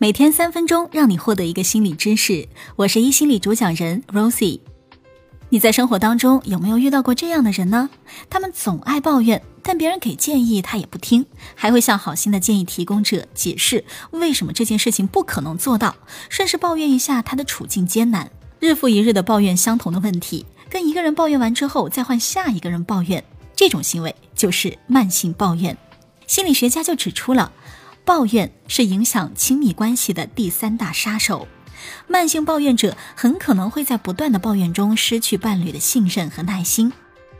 每天三分钟，让你获得一个心理知识。我是一心理主讲人 Rosie。你在生活当中有没有遇到过这样的人呢？他们总爱抱怨，但别人给建议他也不听，还会向好心的建议提供者解释为什么这件事情不可能做到，顺势抱怨一下他的处境艰难，日复一日的抱怨相同的问题，跟一个人抱怨完之后再换下一个人抱怨，这种行为就是慢性抱怨。心理学家就指出了。抱怨是影响亲密关系的第三大杀手，慢性抱怨者很可能会在不断的抱怨中失去伴侣的信任和耐心。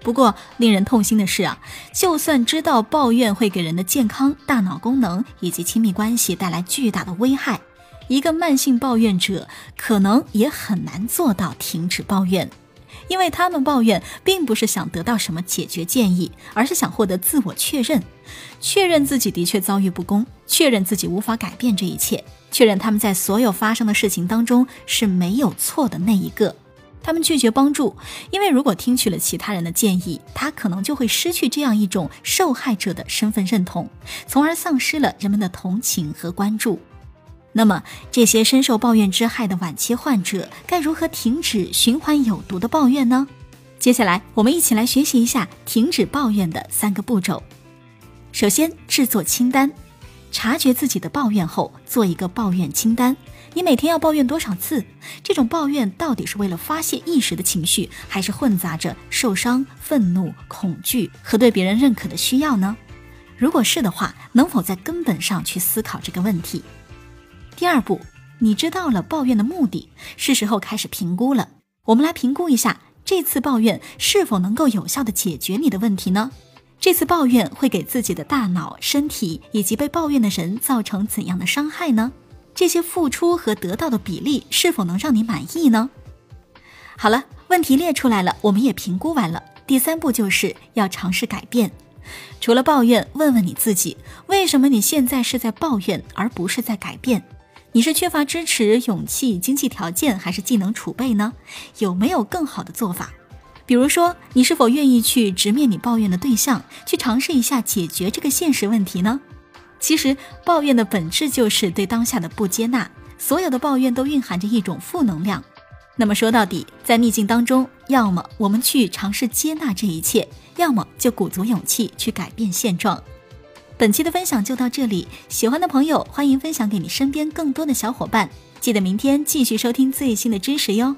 不过，令人痛心的是啊，就算知道抱怨会给人的健康、大脑功能以及亲密关系带来巨大的危害，一个慢性抱怨者可能也很难做到停止抱怨。因为他们抱怨，并不是想得到什么解决建议，而是想获得自我确认，确认自己的确遭遇不公，确认自己无法改变这一切，确认他们在所有发生的事情当中是没有错的那一个。他们拒绝帮助，因为如果听取了其他人的建议，他可能就会失去这样一种受害者的身份认同，从而丧失了人们的同情和关注。那么，这些深受抱怨之害的晚期患者该如何停止循环有毒的抱怨呢？接下来，我们一起来学习一下停止抱怨的三个步骤。首先，制作清单，察觉自己的抱怨后，做一个抱怨清单。你每天要抱怨多少次？这种抱怨到底是为了发泄一时的情绪，还是混杂着受伤、愤怒、恐惧和对别人认可的需要呢？如果是的话，能否在根本上去思考这个问题？第二步，你知道了抱怨的目的，是时候开始评估了。我们来评估一下，这次抱怨是否能够有效的解决你的问题呢？这次抱怨会给自己的大脑、身体以及被抱怨的人造成怎样的伤害呢？这些付出和得到的比例是否能让你满意呢？好了，问题列出来了，我们也评估完了。第三步就是要尝试改变。除了抱怨，问问你自己，为什么你现在是在抱怨，而不是在改变？你是缺乏支持、勇气、经济条件，还是技能储备呢？有没有更好的做法？比如说，你是否愿意去直面你抱怨的对象，去尝试一下解决这个现实问题呢？其实，抱怨的本质就是对当下的不接纳。所有的抱怨都蕴含着一种负能量。那么说到底，在逆境当中，要么我们去尝试接纳这一切，要么就鼓足勇气去改变现状。本期的分享就到这里，喜欢的朋友欢迎分享给你身边更多的小伙伴。记得明天继续收听最新的知识哟。